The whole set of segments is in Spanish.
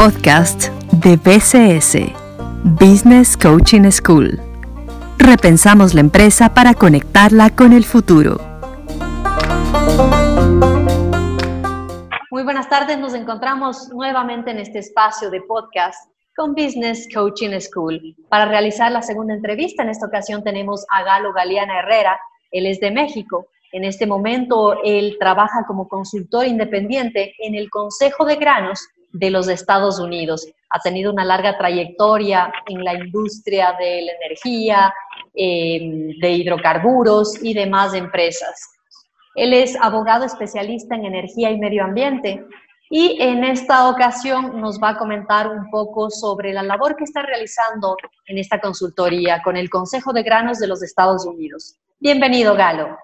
podcast de BCS, Business Coaching School. Repensamos la empresa para conectarla con el futuro. Muy buenas tardes, nos encontramos nuevamente en este espacio de podcast con Business Coaching School. Para realizar la segunda entrevista, en esta ocasión tenemos a Galo Galeana Herrera, él es de México. En este momento, él trabaja como consultor independiente en el Consejo de Granos de los Estados Unidos. Ha tenido una larga trayectoria en la industria de la energía, em, de hidrocarburos y demás empresas. Él es abogado especialista en energía y medio ambiente y en esta ocasión nos va a comentar un poco sobre la labor que está realizando en esta consultoría con el Consejo de Granos de los Estados Unidos. Bienvenido, Galo.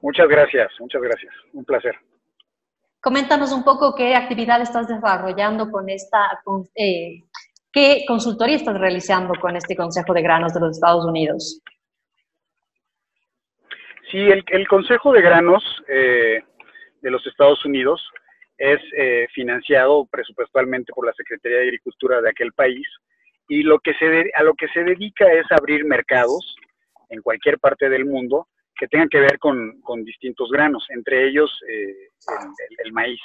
Muchas gracias, muchas gracias. Un placer. Coméntanos un poco qué actividad estás desarrollando con esta, eh, qué consultoría estás realizando con este Consejo de Granos de los Estados Unidos. Sí, el, Consejo de Granos eh, de los Estados Unidos es eh, financiado presupuestalmente por la Secretaría de Agricultura de aquel país y lo que se a lo que se dedica es abrir mercados en cualquier parte del mundo que tengan que ver con, distintos granos, entre ellos eh, el, maíz.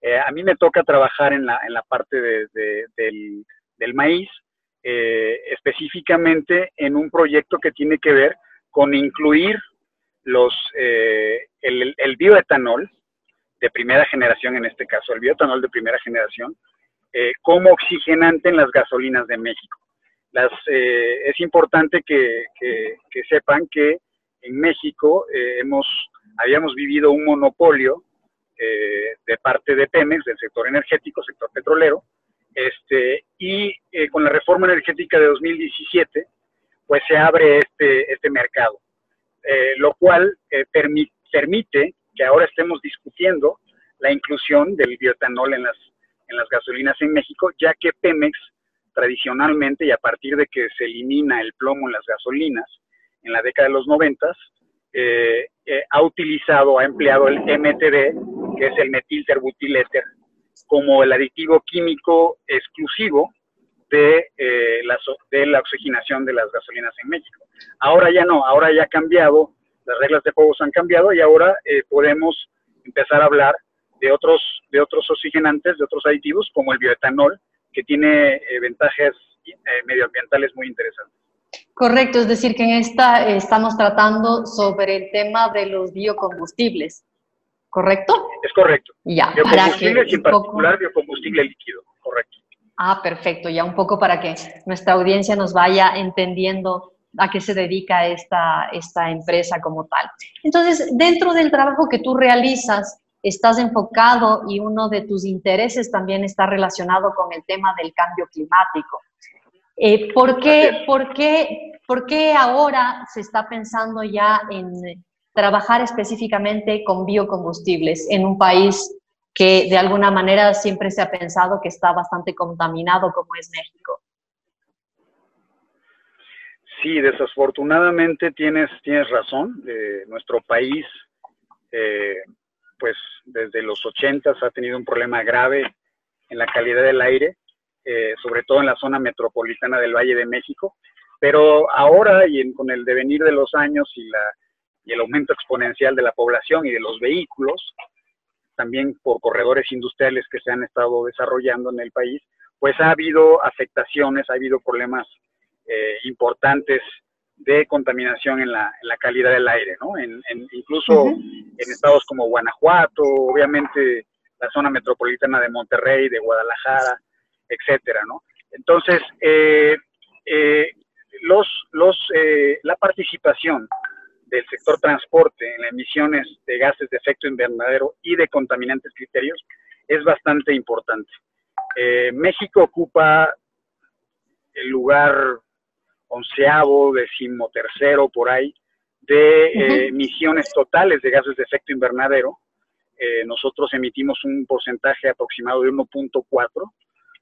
Eh, a mí me toca trabajar en la, en la parte del, maíz, eh, específicamente en un proyecto que tiene que ver con incluir los, el, el, bioetanol de primera generación, en este caso, el bioetanol de primera generación, como oxigenante en las gasolinas de México. Las, es importante que, que sepan que en México eh, hemos, habíamos vivido un monopolio eh, de parte de Pemex, del sector energético, sector petrolero, este, y eh, con la reforma energética de 2017, pues se abre este, este mercado, lo cual permite que ahora estemos discutiendo la inclusión del bioetanol en las, en las gasolinas en México, ya que Pemex tradicionalmente y a partir de que se elimina el plomo en las gasolinas, en la década de los noventas, eh, eh, ha utilizado, ha empleado el MTB, que es el metilterbutiléter, como el aditivo químico exclusivo de, eh, la, de la oxigenación de las gasolinas en México. Ahora ya no, ahora ya ha cambiado, las reglas de juego han cambiado y ahora podemos empezar a hablar de otros, de otros oxigenantes, de otros aditivos, como el bioetanol, que tiene ventajas medioambientales muy interesantes. Correcto, es decir, que en esta eh, estamos tratando sobre el tema de los biocombustibles, ¿correcto? Es correcto. Ya, biocombustibles y en particular biocombustible líquido, correcto. Ah, perfecto, ya un poco para que nuestra audiencia nos vaya entendiendo a qué se dedica esta, esta empresa como tal. Entonces, dentro del trabajo que tú realizas, estás enfocado y uno de tus intereses también está relacionado con el tema del cambio climático. Eh, ¿por, qué, por, qué, ¿Por qué ahora se está pensando ya en trabajar específicamente con biocombustibles en un país que de alguna manera siempre se ha pensado que está bastante contaminado como es México? Sí, desafortunadamente tienes, tienes razón. Eh, nuestro país, eh, pues desde los 80 ha tenido un problema grave en la calidad del aire eh, sobre todo en la zona metropolitana del Valle de México, pero ahora y con el devenir de los años y, la, y el aumento exponencial de la población y de los vehículos, también por corredores industriales que se han estado desarrollando en el país, pues ha habido afectaciones, ha habido problemas eh, importantes de contaminación en la, en la, calidad del aire, ¿no? En, incluso en estados como Guanajuato, obviamente la zona metropolitana de Monterrey, de Guadalajara, etcétera, ¿no? Entonces, eh, eh, los, los, eh, la participación del sector transporte en las emisiones de gases de efecto invernadero y de contaminantes criterios es bastante importante. México ocupa el lugar onceavo, decimotercero, por ahí, de emisiones totales de gases de efecto invernadero. nosotros emitimos un porcentaje aproximado de 1.4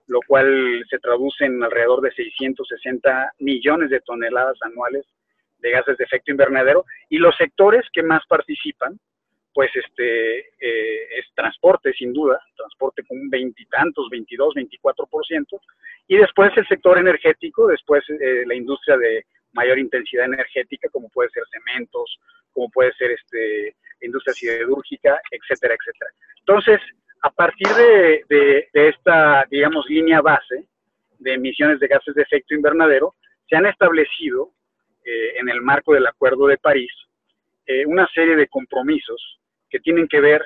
lo cual se traduce en alrededor de 660 millones de toneladas anuales de gases de efecto invernadero y los sectores que más participan pues este eh, es transporte sin duda transporte con un veintitantos, 22, 24%, y después el sector energético, después eh, la industria de mayor intensidad energética, como puede ser cementos, como puede ser este, industria siderúrgica, etcétera, etcétera. Entonces, a partir de, esta, digamos, línea base de emisiones de gases de efecto invernadero, se han establecido eh, en el marco del Acuerdo de París eh, una serie de compromisos que tienen que ver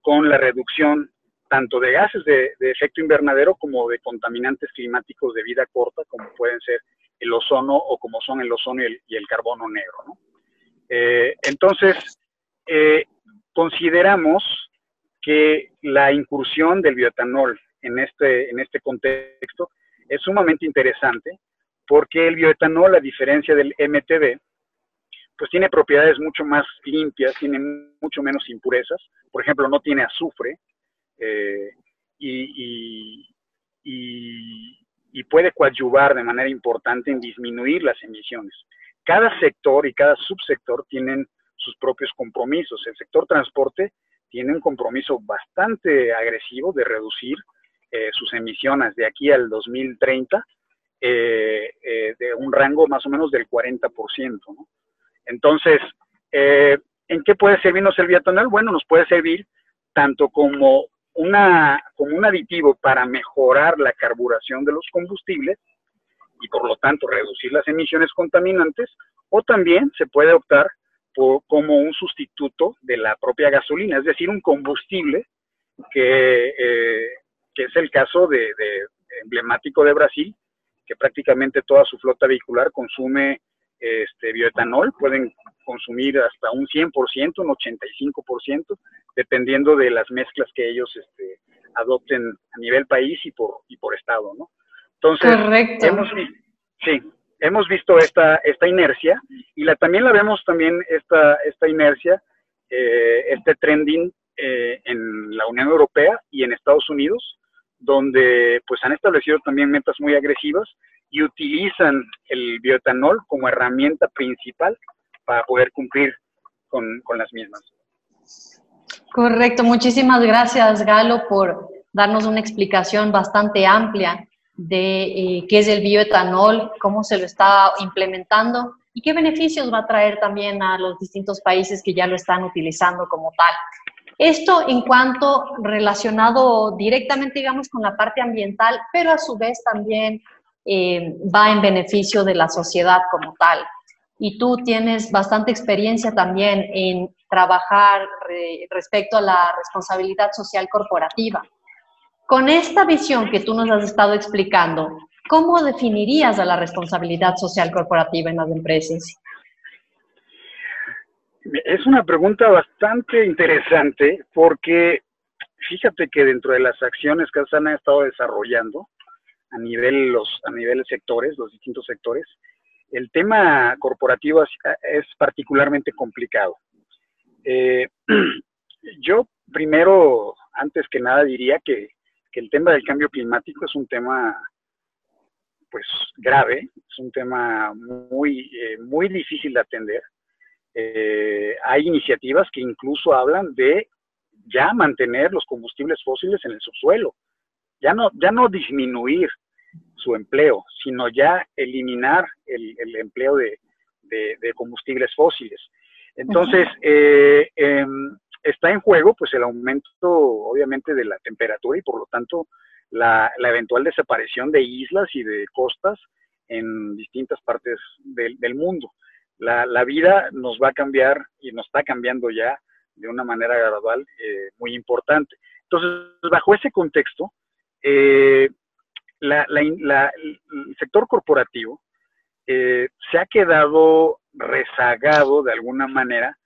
con la reducción tanto de gases de, efecto invernadero como de contaminantes climáticos de vida corta, como pueden ser el ozono o como son el ozono y el, carbono negro. Eh, entonces, consideramos que la incursión del bioetanol en este, en este contexto es sumamente interesante porque el bioetanol, a diferencia del MTB, pues tiene propiedades mucho más limpias, tiene mucho menos impurezas. Por ejemplo, no tiene azufre eh, y, y, puede coadyuvar de manera importante en disminuir las emisiones. Cada sector y cada subsector tienen sus propios compromisos. El sector transporte tiene un compromiso bastante agresivo de reducir eh, sus emisiones de aquí al 2030 eh, eh, de un rango más o menos del 40%. ¿no? Entonces, ¿en qué puede servirnos el bioetanol? Bueno, nos puede servir tanto como, una, como un aditivo para mejorar la carburación de los combustibles y por lo tanto reducir las emisiones contaminantes, o también se puede optar como un sustituto de la propia gasolina, es decir, un combustible que, eh, que es el caso de, emblemático de Brasil, que prácticamente toda su flota vehicular consume este, bioetanol, pueden consumir hasta un 100%, un 85%, dependiendo de las mezclas que ellos este, adopten a nivel país y por, y por estado, ¿no? Entonces, Hemos, sí, hemos visto esta, esta inercia y la, también la vemos también esta, esta inercia, eh, este trending eh, en la Unión Europea y en Estados Unidos, donde pues han establecido también metas muy agresivas y utilizan el bioetanol como herramienta principal para poder cumplir con, con las mismas. Correcto, muchísimas gracias Galo por darnos una explicación bastante amplia de eh, qué es el bioetanol, cómo se lo está implementando y qué beneficios va a traer también a los distintos países que ya lo están utilizando como tal. Esto en cuanto relacionado directamente, digamos, con la parte ambiental, pero a su vez también eh, va en beneficio de la sociedad como tal. Y tú tienes bastante experiencia también en trabajar respecto a la responsabilidad social corporativa. Con esta visión que tú nos has estado explicando, ¿cómo definirías a la responsabilidad social corporativa en las empresas? Es una pregunta bastante interesante porque fíjate que dentro de las acciones que han estado desarrollando a nivel los a nivel sectores, los distintos sectores, el tema corporativo es, particularmente complicado. Eh, yo primero, antes que nada, diría que que el tema del cambio climático es un tema pues grave, es un tema muy, eh, muy difícil de atender. Eh, hay iniciativas que incluso hablan de ya mantener los combustibles fósiles en el subsuelo, ya no, ya no disminuir su empleo, sino ya eliminar el, empleo de, combustibles fósiles. Entonces, eh, em, está en juego pues el aumento obviamente de la temperatura y por lo tanto la, eventual desaparición de islas y de costas en distintas partes del, mundo. La, vida nos va a cambiar y nos está cambiando ya de una manera gradual eh, muy importante. Entonces, bajo ese contexto, eh, el sector corporativo eh, se ha quedado rezagado de alguna manera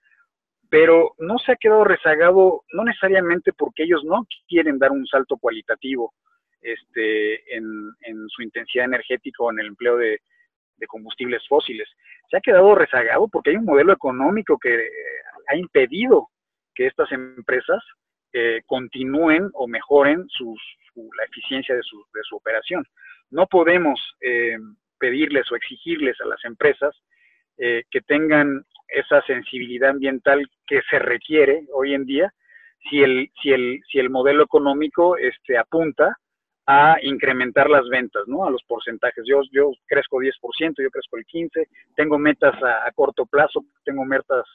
pero no se ha quedado rezagado, no necesariamente porque ellos no quieren dar un salto cualitativo este, en, su intensidad energética o en el empleo de, combustibles fósiles. Se ha quedado rezagado porque hay un modelo económico que eh, ha impedido que estas empresas eh, continúen o mejoren la eficiencia de su, operación. No podemos eh, pedirles o exigirles a las empresas que tengan esa sensibilidad ambiental que se requiere hoy en día si el, si el, si el modelo económico este, apunta a incrementar las ventas, ¿no? A los porcentajes. Yo, yo crezco 10%, yo crezco el 15%, tengo metas a, corto plazo, tengo metas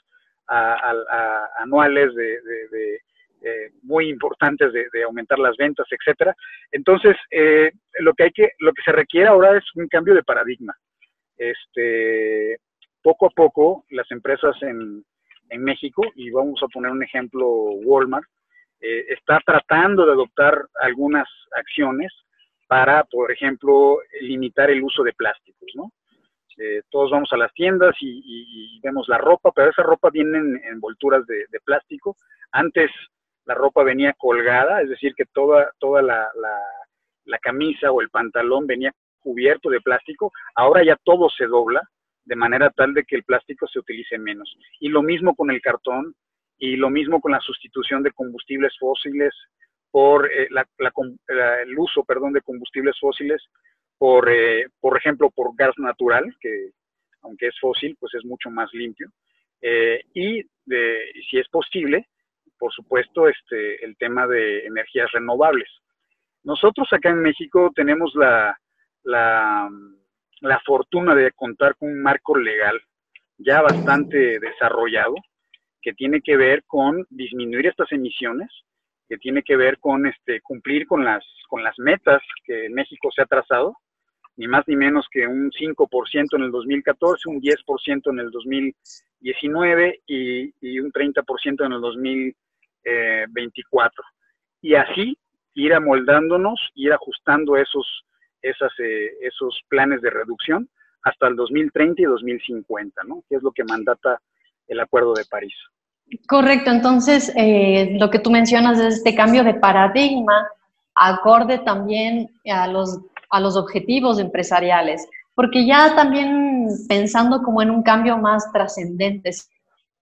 anuales de, eh, muy importantes de, aumentar las ventas, etcétera. Entonces, eh, lo que hay que, lo que se requiere ahora es un cambio de paradigma. Este, poco a poco, las empresas en, México, y vamos a poner un ejemplo, Walmart, eh, está tratando de adoptar algunas acciones para, por ejemplo, limitar el uso de plásticos, ¿no? Eh, todos vamos a las tiendas y, vemos la ropa, pero esa ropa viene en envolturas de, plástico. Antes la ropa venía colgada, es decir, que toda, toda la, la, camisa o el pantalón venía cubierto de plástico. Ahora ya todo se dobla de manera tal de que el plástico se utilice menos. Y lo mismo con el cartón, y lo mismo con la sustitución de combustibles fósiles por eh, el uso, perdón, de combustibles fósiles por, eh, por ejemplo, por gas natural, que aunque es fósil, pues es mucho más limpio. Eh, y, si es posible, por supuesto, este, el tema de energías renovables. Nosotros acá en México tenemos la, la, la fortuna de contar con un marco legal ya bastante desarrollado, que tiene que ver con disminuir estas emisiones, que tiene que ver con este, cumplir con las, con las metas que México se ha trazado, ni más ni menos que un 5% en el 2014, un 10% en el 2019 y, y un 30% en el 2024. Y así ir amoldándonos, ir ajustando esos, esas, eh, esos planes de reducción hasta el 2030 y 2050, ¿no? Que es lo que mandata el Acuerdo de París. Correcto, entonces eh, lo que tú mencionas es este cambio de paradigma acorde también a los, a los objetivos empresariales, porque ya también pensando como en un cambio más trascendente,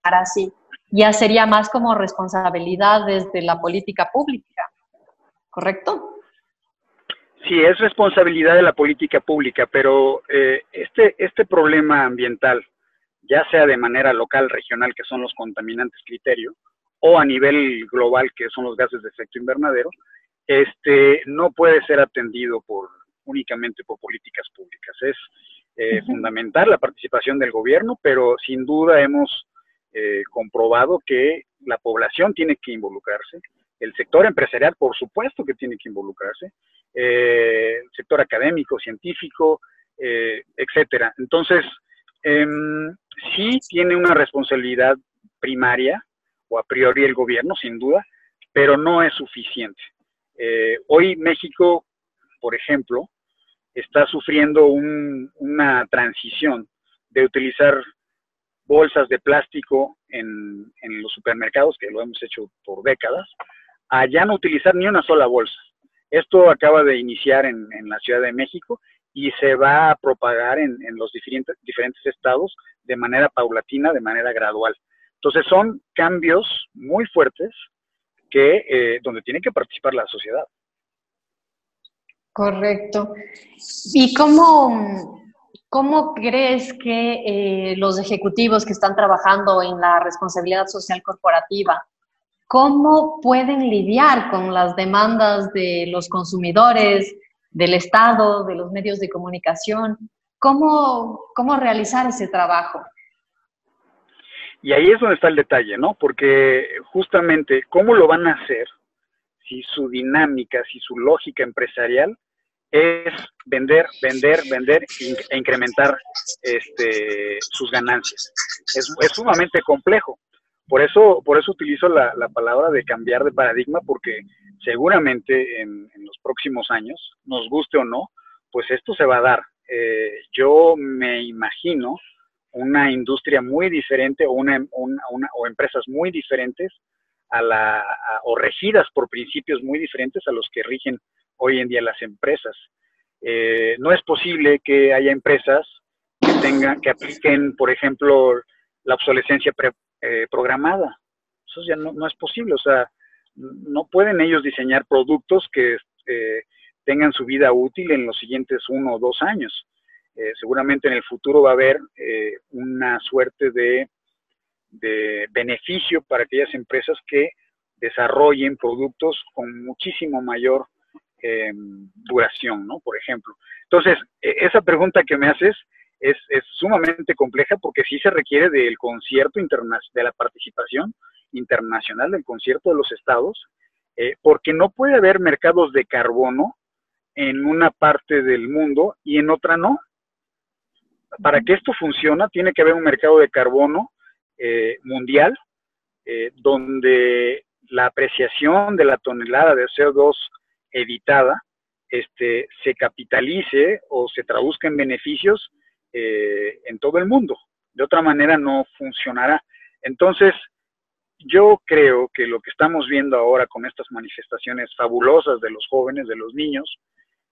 para sí, ya sería más como responsabilidad desde la política pública, ¿correcto? Sí, es responsabilidad de la política pública, pero eh, este, este problema ambiental ya sea de manera local, regional, que son los contaminantes criterio, o a nivel global, que son los gases de efecto invernadero, este, no puede ser atendido por únicamente por políticas públicas. Es eh, fundamental la participación del gobierno, pero sin duda hemos eh, comprobado que la población tiene que involucrarse, el sector empresarial, por supuesto que tiene que involucrarse, eh, el sector académico, científico, etcétera. Entonces, em, sí tiene una responsabilidad primaria o a priori el gobierno, sin duda, pero no es suficiente. Eh, hoy México, por ejemplo, está sufriendo una transición de utilizar bolsas de plástico en, los supermercados, que lo hemos hecho por décadas, a ya no utilizar ni una sola bolsa. Esto acaba de iniciar en, la Ciudad de México y se va a propagar en, los diferentes, estados de manera paulatina, de manera gradual. Entonces son cambios muy fuertes que eh, donde tiene que participar la sociedad. Correcto. ¿Y cómo, cómo crees que eh, los ejecutivos que están trabajando en la responsabilidad social corporativa, cómo pueden lidiar con las demandas de los consumidores, del Estado, de los medios de comunicación? ¿Cómo, cómo realizar ese trabajo? Y ahí es donde está el detalle, ¿no? Porque justamente, ¿cómo lo van a hacer si su dinámica, si su lógica empresarial es vender, vender, vender e incrementar este, sus ganancias? Es, es sumamente complejo. Por eso, por eso utilizo la, la, palabra de cambiar de paradigma, porque seguramente en, en, los próximos años, nos guste o no, pues esto se va a dar. Eh, yo me imagino una industria muy diferente o, una, o empresas muy diferentes a la, o regidas por principios muy diferentes a los que rigen hoy en día las empresas. Eh, no es posible que haya empresas que tengan, que apliquen, por ejemplo, la obsolescencia eh, programada. Eso ya no, no, es posible. O sea, no pueden ellos diseñar productos que tengan su vida útil en los siguientes uno o dos años. Eh, seguramente en el futuro va a haber eh, una suerte de, beneficio para aquellas empresas que desarrollen productos con muchísimo mayor eh, duración, ¿no? Por ejemplo. Entonces, e, esa pregunta que me haces es, es sumamente compleja porque sí se requiere del concierto internacional, de la participación internacional del concierto de los estados, eh, porque no puede haber mercados de carbono en una parte del mundo y en otra no. Para que esto funcione, tiene que haber un mercado de carbono eh, mundial eh, donde la apreciación de la tonelada de CO2 evitada este, se capitalice o se traduzca en beneficios eh, en todo el mundo. De otra manera no funcionará. Entonces, yo creo que lo que estamos viendo ahora con estas manifestaciones fabulosas de los jóvenes, de los niños,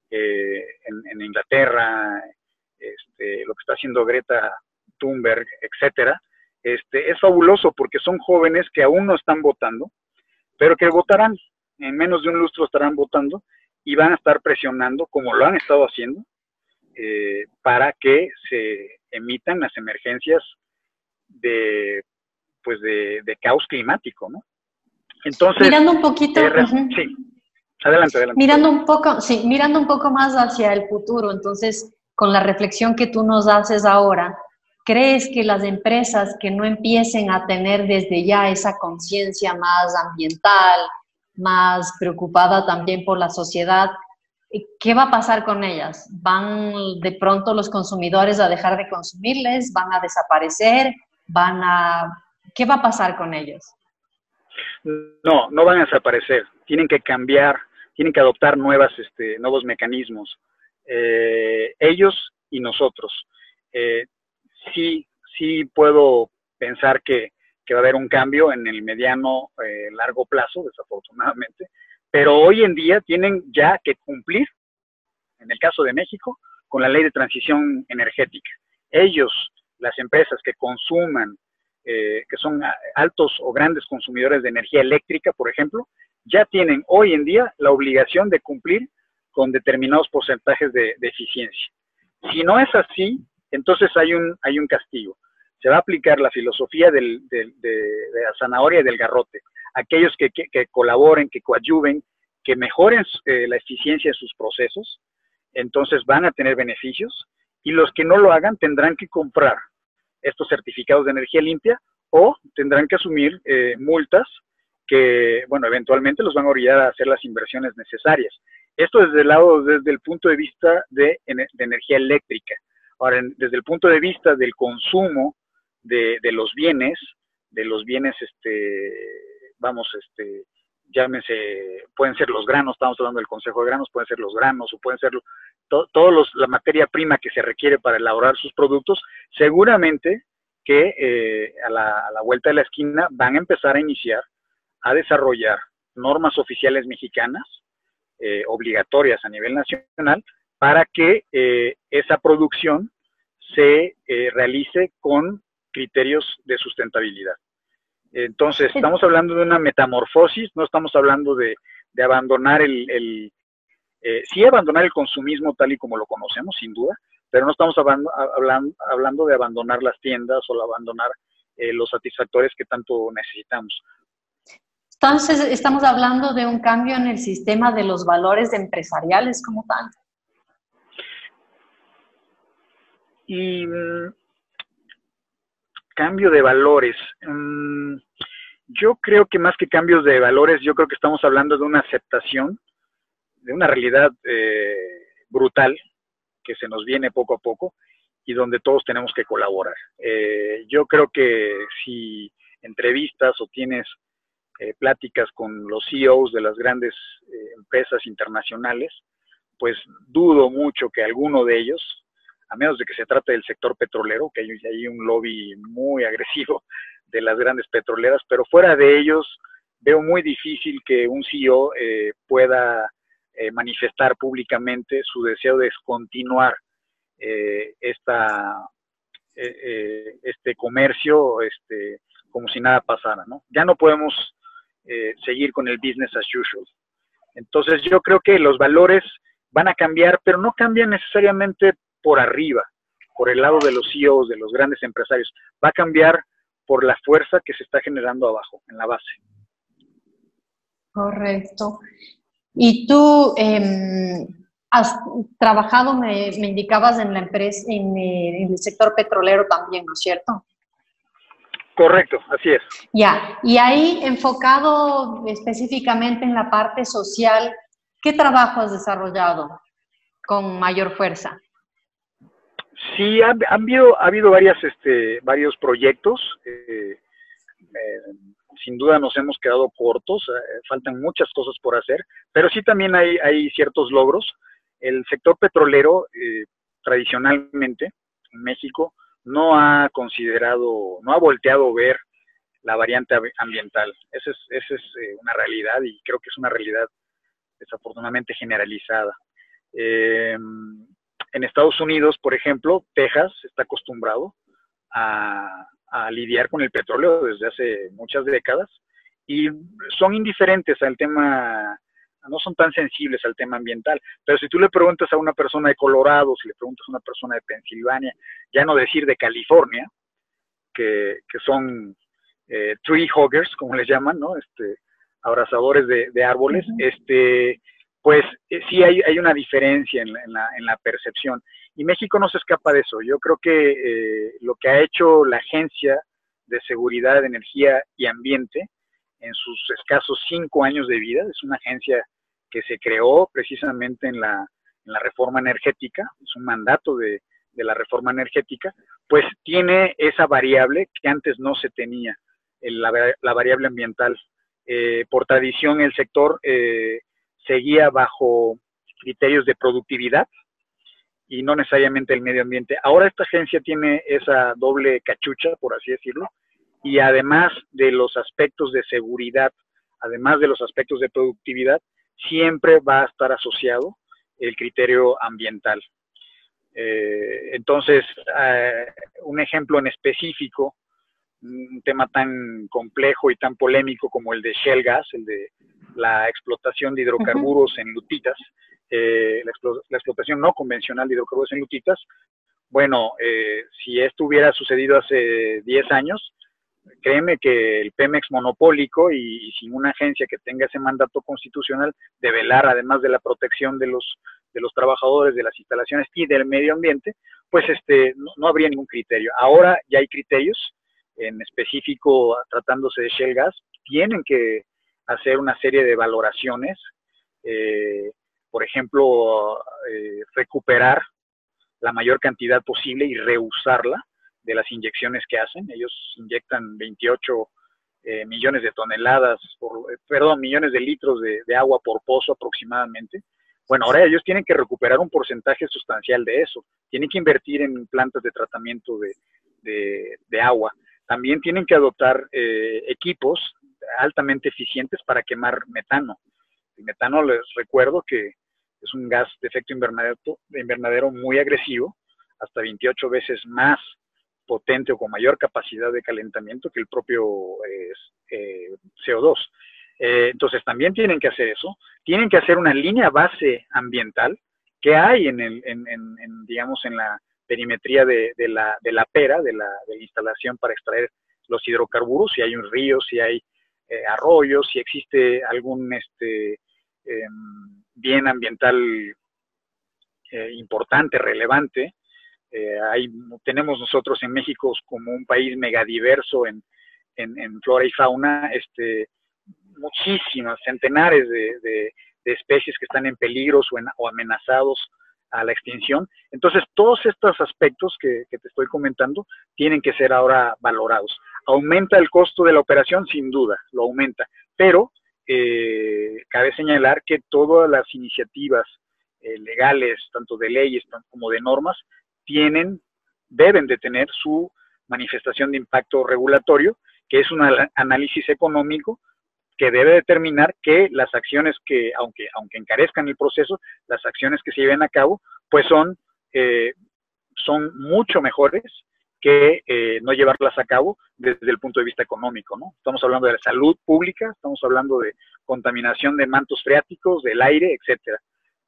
eh, en, Inglaterra, este, lo que está haciendo Greta Thunberg, etcétera, este, es fabuloso porque son jóvenes que aún no están votando, pero que votarán, en menos de un lustro estarán votando y van a estar presionando, como lo han estado haciendo, eh, para que se emitan las emergencias de, pues de, caos climático, ¿no? Entonces, mirando un poquito, eh, sí, adelante, adelante. Mirando un poco, sí, mirando un poco más hacia el futuro, entonces, con la reflexión que tú nos haces ahora, ¿crees que las empresas que no empiecen a tener desde ya esa conciencia más ambiental, más preocupada también por la sociedad, ¿qué va a pasar con ellas? ¿Van de pronto los consumidores a dejar de consumirles? ¿Van a desaparecer? ¿Van a... ¿Qué va a pasar con ellos? No, no van a desaparecer. Tienen que cambiar, tienen que adoptar nuevas, este, nuevos mecanismos. Eh, ellos y nosotros. Eh, sí, sí puedo pensar que, va a haber un cambio en el mediano, eh, largo plazo, desafortunadamente, pero hoy en día tienen ya que cumplir, en el caso de México, con la ley de transición energética. Ellos, las empresas que consuman, eh, que son altos o grandes consumidores de energía eléctrica, por ejemplo, ya tienen hoy en día la obligación de cumplir con determinados porcentajes de, eficiencia. Si no es así, entonces hay un, hay un castigo. Se va a aplicar la filosofía de, de la zanahoria y del garrote aquellos que, colaboren, que coadyuven, que mejoren eh, la eficiencia de sus procesos, entonces van a tener beneficios y los que no lo hagan tendrán que comprar estos certificados de energía limpia o tendrán que asumir eh, multas que, bueno, eventualmente los van a orillar a hacer las inversiones necesarias. Esto desde el lado, desde el punto de vista de, energía eléctrica. Ahora, desde el punto de vista del consumo de, de los bienes, de los bienes este, vamos, este, llámese, pueden ser los granos, estamos hablando del consejo de granos, pueden ser los granos o pueden ser toda la materia prima que se requiere para elaborar sus productos, seguramente que eh, a, la, a, la, vuelta de la esquina van a empezar a iniciar a desarrollar normas oficiales mexicanas eh, obligatorias a nivel nacional para que eh, esa producción se realice con criterios de sustentabilidad. Entonces, estamos hablando de una metamorfosis, no estamos hablando de, abandonar el, eh, sí abandonar el consumismo tal y como lo conocemos, sin duda, pero no estamos hablando, hablando, de abandonar las tiendas o abandonar eh, los satisfactores que tanto necesitamos. Entonces, estamos hablando de un cambio en el sistema de los valores empresariales como tal. Y mm, cambio de valores. Mm, yo creo que más que cambios de valores, yo creo que estamos hablando de una aceptación, de una realidad eh, brutal que se nos viene poco a poco y donde todos tenemos que colaborar. Eh, yo creo que si entrevistas o tienes eh, pláticas con los CEOs de las grandes empresas internacionales, pues dudo mucho que alguno de ellos, a menos de que se trate del sector petrolero, que hay, hay un lobby muy agresivo de las grandes petroleras, pero fuera de ellos veo muy difícil que un CEO eh, pueda eh, manifestar públicamente su deseo de descontinuar eh, esta, este comercio este, como si nada pasara. ¿no? Ya no podemos seguir con el business as usual. Entonces yo creo que los valores van a cambiar, pero no cambian necesariamente por arriba, por el lado de los CEOs, de los grandes empresarios. Va a cambiar por la fuerza que se está generando abajo, en la base. Correcto. Y tú em, has trabajado, me, indicabas, en la empresa, en, eh, en, el sector petrolero también, ¿no es cierto? Correcto, así es. Ya, y ahí enfocado específicamente en la parte social, ¿qué trabajo has desarrollado con mayor fuerza? Sí, ha, habido, ha habido varias, este, varios proyectos. Eh, eh, sin duda nos hemos quedado cortos, eh, faltan muchas cosas por hacer, pero sí también hay, hay ciertos logros. El sector petrolero, tradicionalmente, en México, no ha considerado, no ha volteado a ver la variante ambiental. Esa es, esa es una realidad y creo que es una realidad desafortunadamente generalizada. Eh, en Estados Unidos, por ejemplo, Texas está acostumbrado a, lidiar con el petróleo desde hace muchas décadas y son indiferentes al tema, no son tan sensibles al tema ambiental. Pero si tú le preguntas a una persona de Colorado, si le preguntas a una persona de Pensilvania, ya no decir de California, que, son eh, tree hoggers, como les llaman, ¿no? Este, abrazadores de, árboles, este, pues eh, sí hay, hay, una diferencia en la, en, la, percepción. Y México no se escapa de eso. Yo creo que eh, lo que ha hecho la Agencia de Seguridad Energía y Ambiente en sus escasos cinco años de vida, es una agencia que se creó precisamente en la, en la reforma energética, es un mandato de, de, la reforma energética, pues tiene esa variable que antes no se tenía, la, la, variable ambiental. Eh, por tradición el sector seguía bajo criterios de productividad y no necesariamente el medio ambiente. Ahora esta agencia tiene esa doble cachucha, por así decirlo, y además de los aspectos de seguridad, además de los aspectos de productividad, siempre va a estar asociado el criterio ambiental. Eh, entonces, eh, un ejemplo en específico, un tema tan complejo y tan polémico como el de Shell Gas, el de la explotación de hidrocarburos en lutitas, eh, la, explotación no convencional de hidrocarburos en lutitas, bueno, eh, si esto hubiera sucedido hace 10 años, créeme que el Pemex monopólico y, sin una agencia que tenga ese mandato constitucional de velar, además de la protección de los, de los trabajadores, de las instalaciones y del medio ambiente, pues este, no, habría ningún criterio. Ahora ya hay criterios, en específico tratándose de Shell Gas, tienen que hacer una serie de valoraciones, eh, por ejemplo, eh, recuperar la mayor cantidad posible y reusarla de las inyecciones que hacen. Ellos inyectan 28 eh, millones de toneladas, por, perdón, millones de litros de, agua por pozo aproximadamente. Bueno, ahora ellos tienen que recuperar un porcentaje sustancial de eso. Tienen que invertir en plantas de tratamiento de, agua. También tienen que adoptar equipos altamente eficientes para quemar metano. El metano, les recuerdo que es un gas de efecto invernadero, invernadero muy agresivo, hasta 28 veces más potente o con mayor capacidad de calentamiento que el propio eh, CO2. Eh, entonces también tienen que hacer eso, tienen que hacer una línea base ambiental que hay en, el, en, digamos, en la perimetría de, la, de la pera, de la, de la instalación para extraer los hidrocarburos, si hay un río, si hay eh, arroyos, si existe algún este, em, bien ambiental eh, importante, relevante. Eh, tenemos nosotros en México como un país megadiverso en, en, flora y fauna, este, muchísimas, centenares de, especies que están en peligros o, o amenazados a la extinción. Entonces, todos estos aspectos que, te estoy comentando tienen que ser ahora valorados. ¿Aumenta el costo de la operación? Sin duda, lo aumenta, pero eh, cabe señalar que todas las iniciativas eh, legales, tanto de leyes como de normas, tienen, deben de tener su manifestación de impacto regulatorio, que es un análisis económico que debe determinar que las acciones que, aunque, aunque encarezcan el proceso, las acciones que se lleven a cabo, pues son, eh, son mucho mejores que eh, no llevarlas a cabo desde el punto de vista económico, ¿no? Estamos hablando de la salud pública, estamos hablando de contaminación de mantos freáticos, del aire, etcétera.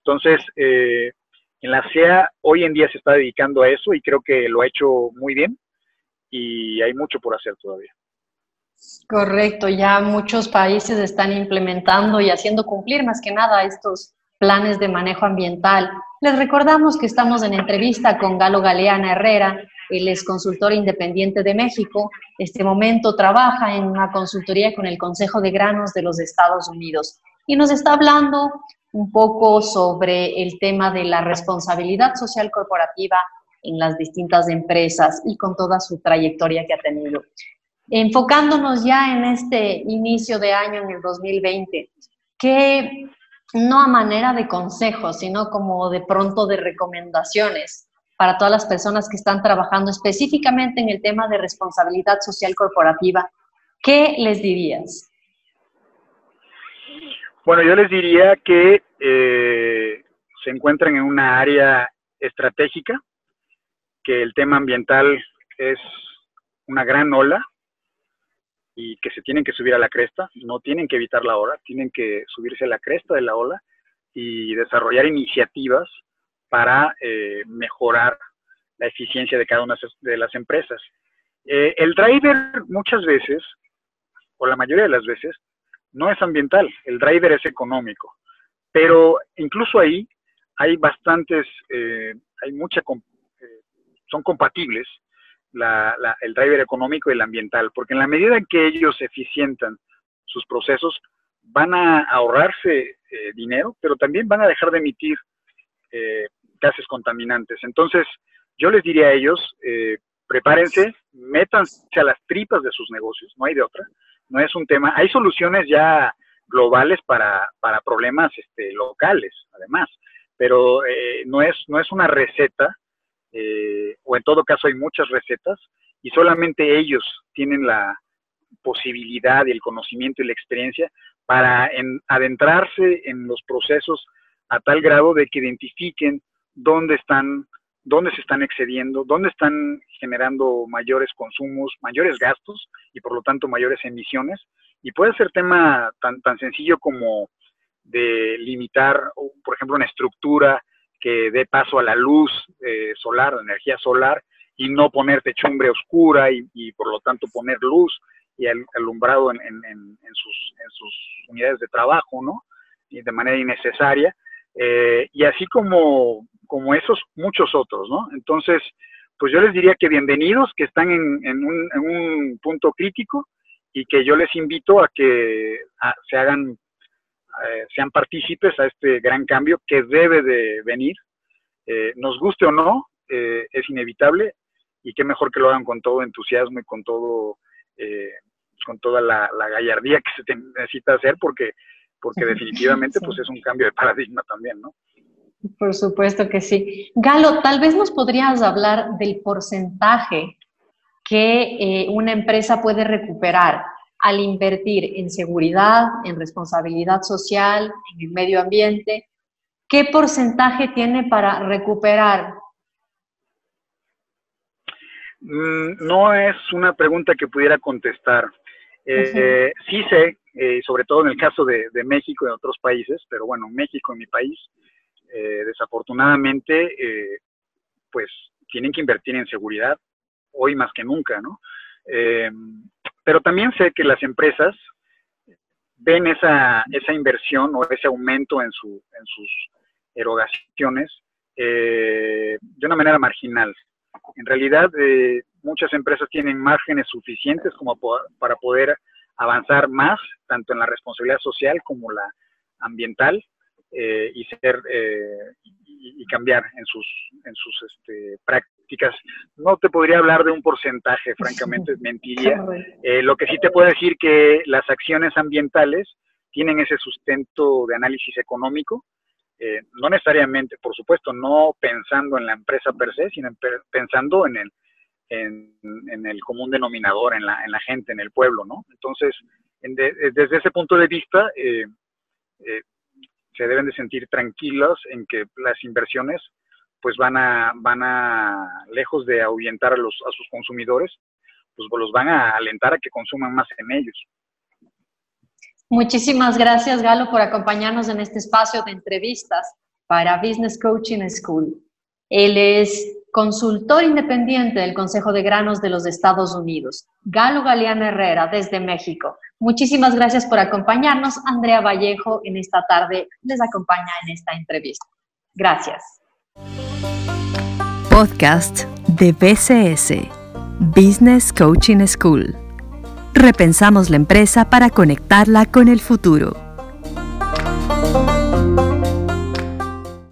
Entonces, eh, en la CEA hoy en día se está dedicando a eso y creo que lo ha hecho muy bien y hay mucho por hacer todavía. Correcto, ya muchos países están implementando y haciendo cumplir más que nada estos planes de manejo ambiental. Les recordamos que estamos en entrevista con Galo Galeana Herrera, él es consultor independiente de México. Este momento trabaja en una consultoría con el Consejo de Granos de los Estados Unidos y nos está hablando un poco sobre el tema de la responsabilidad social corporativa en las distintas empresas y con toda su trayectoria que ha tenido. Enfocándonos ya en este inicio de año, en el 2020, que no a manera de consejos, sino como de pronto de recomendaciones para todas las personas que están trabajando específicamente en el tema de responsabilidad social corporativa, ¿qué les dirías? Bueno, yo les diría que eh, se encuentran en una área estratégica, que el tema ambiental es una gran ola, y que se tienen que subir a la cresta, no tienen que evitar la ola, tienen que subirse a la cresta de la ola y desarrollar iniciativas para eh, mejorar la eficiencia de cada una de las empresas. Eh, el driver muchas veces, o la mayoría de las veces, no es ambiental, el driver es económico, pero incluso ahí hay bastantes, eh, hay mucha, son compatibles el driver económico y el ambiental, porque en la medida en que ellos eficientan sus procesos, van a ahorrarse eh, dinero, pero también van a dejar de emitir eh, gases contaminantes. Entonces, yo les diría a ellos, eh, prepárense, métanse a las tripas de sus negocios, no hay de otra, no es un tema, hay soluciones ya globales para, para problemas este, locales, además, pero no, es, no es una receta eh, o en todo caso hay muchas recetas, y solamente ellos tienen la posibilidad y el conocimiento y la experiencia para adentrarse en los procesos a tal grado de que identifiquen dónde están, dónde se están excediendo, dónde están generando mayores consumos, mayores gastos y por lo tanto mayores emisiones. Y puede ser tema tan, tan sencillo como de limitar, por ejemplo, una estructura que dé paso a la luz eh, solar, energía solar, y no poner techumbre oscura y, por lo tanto poner luz y alumbrado en, sus, unidades de trabajo, ¿no? Y de manera innecesaria. Eh, y así como, como esos, muchos otros, ¿no? Entonces, pues yo les diría que bienvenidos, que están en, un, punto crítico y que yo les invito a que se hagan eh, sean partícipes a este gran cambio que debe de venir. Eh, nos guste o no, eh, es inevitable y qué mejor que lo hagan con todo entusiasmo y con todo con toda la, gallardía que se necesita hacer porque porque definitivamente pues es un cambio de paradigma también, ¿no? Por supuesto que sí. Galo, tal vez nos podrías hablar del porcentaje que una empresa puede recuperar al invertir en seguridad, en responsabilidad social, en el medio ambiente? ¿Qué porcentaje tiene para recuperar? Mm, no es una pregunta que pudiera contestar. Eh, sí sé, eh, sobre todo en el caso de, México y de otros países, pero bueno, México, en mi país, eh, desafortunadamente, pues tienen que invertir en seguridad hoy más que nunca, ¿no? Pero también sé que las empresas ven esa, esa inversión o ese aumento en, su, en sus erogaciones eh, de una manera marginal. En realidad, eh, muchas empresas tienen márgenes suficientes como para poder avanzar más, tanto en la responsabilidad social como la ambiental, eh, y ser y, cambiar en sus, en sus este, prácticas. No te podría hablar de un porcentaje, francamente, mentiría. Eh, lo que sí te puedo decir que las acciones ambientales tienen ese sustento de análisis económico, eh, no necesariamente, por supuesto, no pensando en la empresa per se, sino pensando en el, en, el común denominador, en la, en la gente, en el pueblo, ¿no? Entonces, desde ese punto de vista, eh, se deben de sentir tranquilos en que las inversiones pues van a, van a, lejos de ahuyentar a, los, a sus consumidores, pues los van a alentar a que consuman más en ellos. Muchísimas gracias, Galo, por acompañarnos en este espacio de entrevistas para Business Coaching School. Él es consultor independiente del Consejo de Granos de los Estados Unidos, Galo Galeana Herrera desde México. Muchísimas gracias por acompañarnos. Andrea Vallejo en esta tarde les acompaña en esta entrevista. Gracias. Podcast de BCS, Business Coaching School. Repensamos la empresa para conectarla con el futuro.